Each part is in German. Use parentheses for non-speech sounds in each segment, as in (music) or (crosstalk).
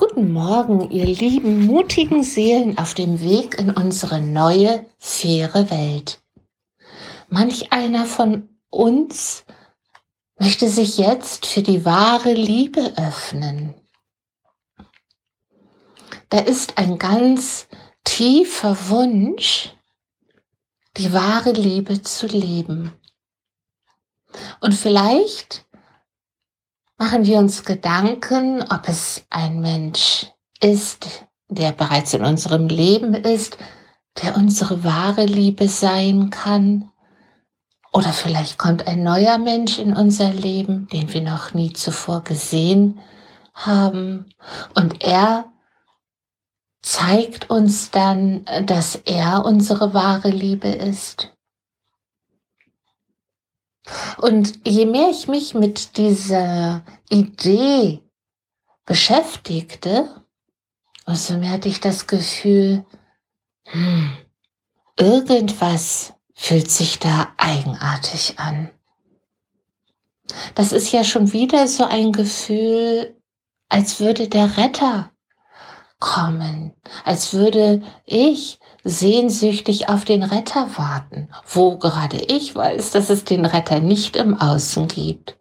Guten Morgen, ihr lieben, mutigen Seelen auf dem Weg in unsere neue, faire Welt. Manch einer von uns möchte sich jetzt für die wahre Liebe öffnen. Da ist ein ganz tiefer Wunsch, die wahre Liebe zu leben. Und vielleicht machen wir uns Gedanken, ob es ein Mensch ist, der bereits in unserem Leben ist, der unsere wahre Liebe sein kann. Oder vielleicht kommt ein neuer Mensch in unser Leben, den wir noch nie zuvor gesehen haben. Und er zeigt uns dann, dass er unsere wahre Liebe ist. Und je mehr ich mich mit dieser Idee beschäftigte, umso mehr hatte ich das Gefühl, hm, irgendwas fühlt sich da eigenartig an. Das ist ja schon wieder so ein Gefühl, als würde der Retter kommen, als würde ich sehnsüchtig auf den Retter warten, wo gerade ich weiß, dass es den Retter nicht im Außen gibt,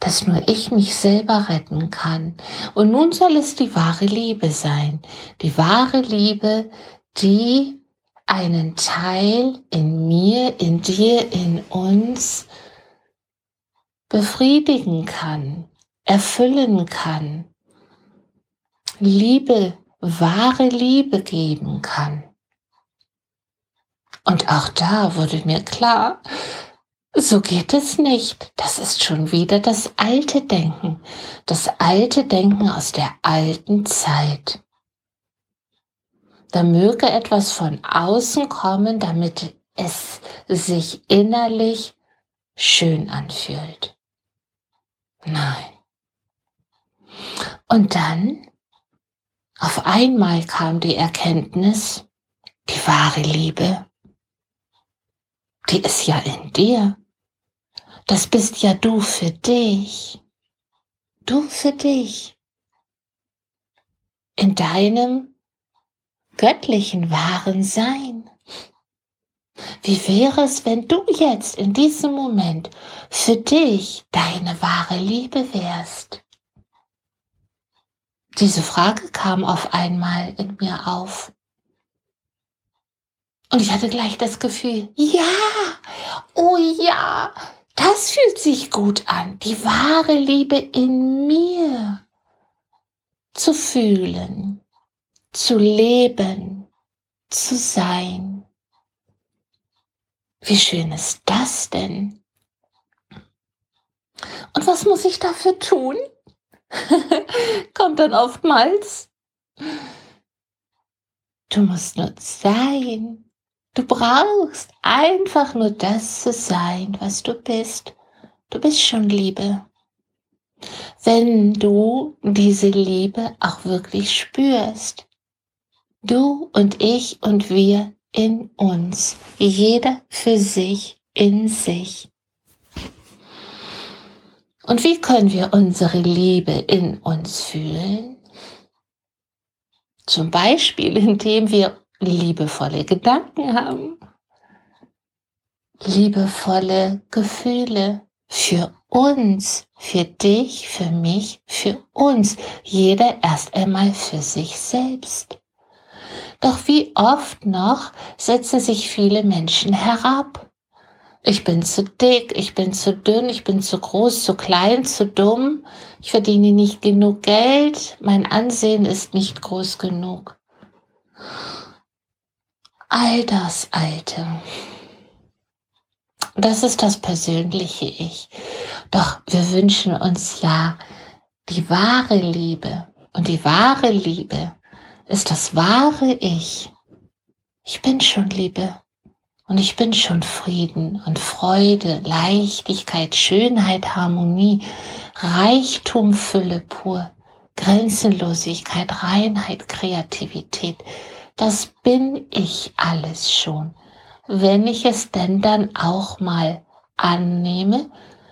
dass nur ich mich selber retten kann. Und nun soll es die wahre Liebe sein, die wahre Liebe, die einen Teil in mir, in dir, in uns befriedigen kann, erfüllen kann, Liebe, wahre Liebe geben kann. Und auch da wurde mir klar, so geht es nicht. Das ist schon wieder das alte Denken, das alte Denken aus der alten Zeit. Da möge etwas von außen kommen, damit es sich innerlich schön anfühlt. Nein. Und dann, auf einmal kam die Erkenntnis, die wahre Liebe die ist ja in dir. Das bist ja du für dich. Du für dich. In deinem göttlichen wahren Sein. Wie wäre es, wenn du jetzt in diesem Moment für dich deine wahre Liebe wärst? Diese Frage kam auf einmal in mir auf. Und ich hatte gleich das Gefühl, ja, oh ja, das fühlt sich gut an, die wahre Liebe in mir zu fühlen, zu leben, zu sein. Wie schön ist das denn? Und was muss ich dafür tun? (laughs) Kommt dann oftmals. Du musst nur sein. Du brauchst einfach nur das zu sein, was du bist. Du bist schon Liebe. Wenn du diese Liebe auch wirklich spürst. Du und ich und wir in uns. Jeder für sich, in sich. Und wie können wir unsere Liebe in uns fühlen? Zum Beispiel, indem wir liebevolle Gedanken haben, liebevolle Gefühle für uns, für dich, für mich, für uns, jeder erst einmal für sich selbst. Doch wie oft noch setzen sich viele Menschen herab. Ich bin zu dick, ich bin zu dünn, ich bin zu groß, zu klein, zu dumm, ich verdiene nicht genug Geld, mein Ansehen ist nicht groß genug all das Alte. Das ist das persönliche Ich. Doch wir wünschen uns ja die wahre Liebe. Und die wahre Liebe ist das wahre Ich. Ich bin schon Liebe. Und ich bin schon Frieden und Freude, Leichtigkeit, Schönheit, Harmonie, Reichtum, Fülle pur, Grenzenlosigkeit, Reinheit, Kreativität, das bin ich alles schon, wenn ich es denn dann auch mal annehme,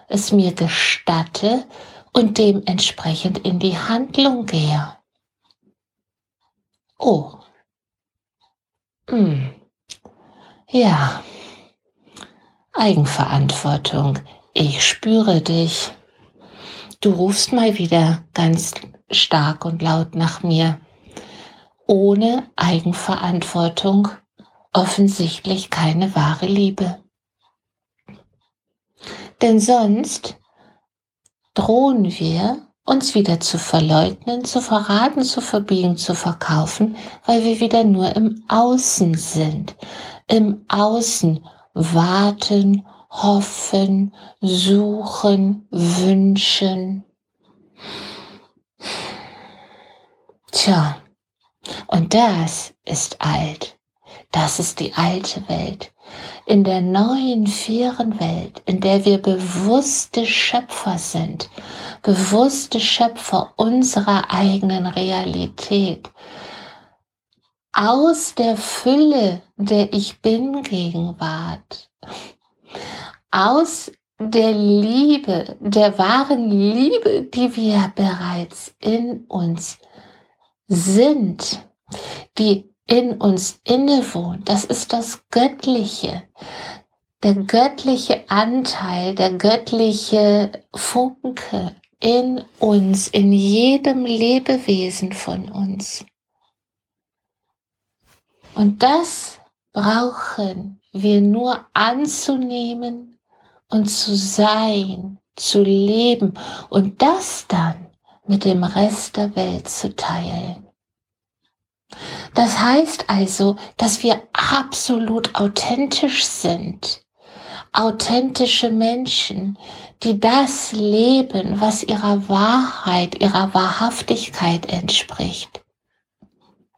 es mir gestatte und dementsprechend in die Handlung gehe. Oh. Hm. Ja. Eigenverantwortung. Ich spüre dich. Du rufst mal wieder ganz stark und laut nach mir. Ohne Eigenverantwortung offensichtlich keine wahre Liebe. Denn sonst drohen wir, uns wieder zu verleugnen, zu verraten, zu verbiegen, zu verkaufen, weil wir wieder nur im Außen sind. Im Außen warten, hoffen, suchen, wünschen. Tja, und das ist alt. Das ist die alte Welt. In der neuen, fairen Welt, in der wir bewusste Schöpfer sind, bewusste Schöpfer unserer eigenen Realität, aus der Fülle der Ich bin Gegenwart, aus der Liebe, der wahren Liebe, die wir bereits in uns sind, die in uns innewohnt, das ist das Göttliche, der göttliche Anteil, der göttliche Funke in uns, in jedem Lebewesen von uns. Und das brauchen wir nur anzunehmen und zu sein, zu leben und das dann mit dem Rest der Welt zu teilen. Das heißt also, dass wir absolut authentisch sind. Authentische Menschen, die das leben, was ihrer Wahrheit, ihrer Wahrhaftigkeit entspricht.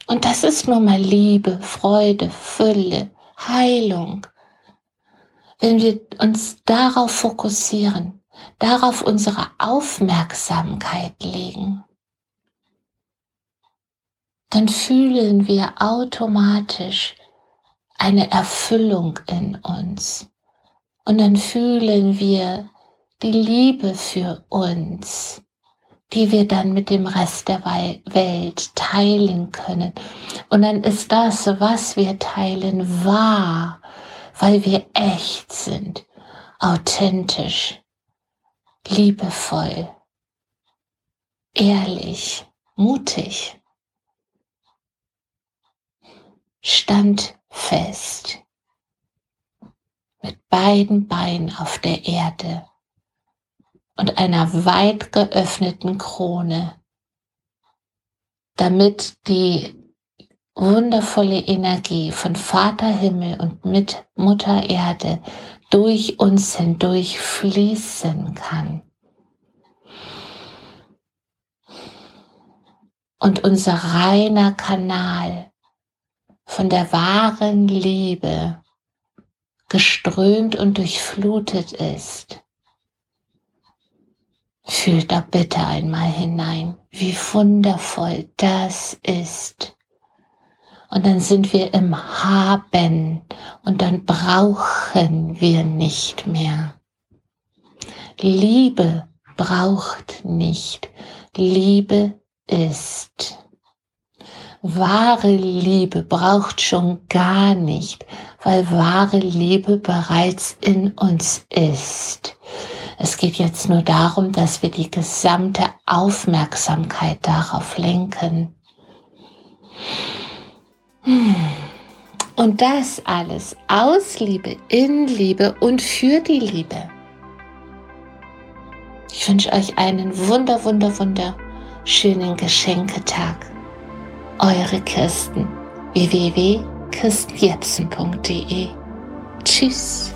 Und das ist nun mal Liebe, Freude, Fülle, Heilung. Wenn wir uns darauf fokussieren, darauf unsere Aufmerksamkeit legen, dann fühlen wir automatisch eine Erfüllung in uns. Und dann fühlen wir die Liebe für uns, die wir dann mit dem Rest der Welt teilen können. Und dann ist das, was wir teilen, wahr, weil wir echt sind, authentisch, liebevoll, ehrlich, mutig standfest, mit beiden Beinen auf der Erde und einer weit geöffneten Krone, damit die wundervolle Energie von Vater Himmel und mit Mutter Erde durch uns hindurch fließen kann. Und unser reiner Kanal von der wahren Liebe geströmt und durchflutet ist. Fühlt da bitte einmal hinein, wie wundervoll das ist. Und dann sind wir im Haben und dann brauchen wir nicht mehr. Liebe braucht nicht. Liebe ist. Wahre Liebe braucht schon gar nicht, weil wahre Liebe bereits in uns ist. Es geht jetzt nur darum, dass wir die gesamte Aufmerksamkeit darauf lenken. Und das alles aus Liebe, in Liebe und für die Liebe. Ich wünsche euch einen wunder, wunder, wunder schönen Geschenketag eure Kirsten www.kirstenjepsen.de. Tschüss.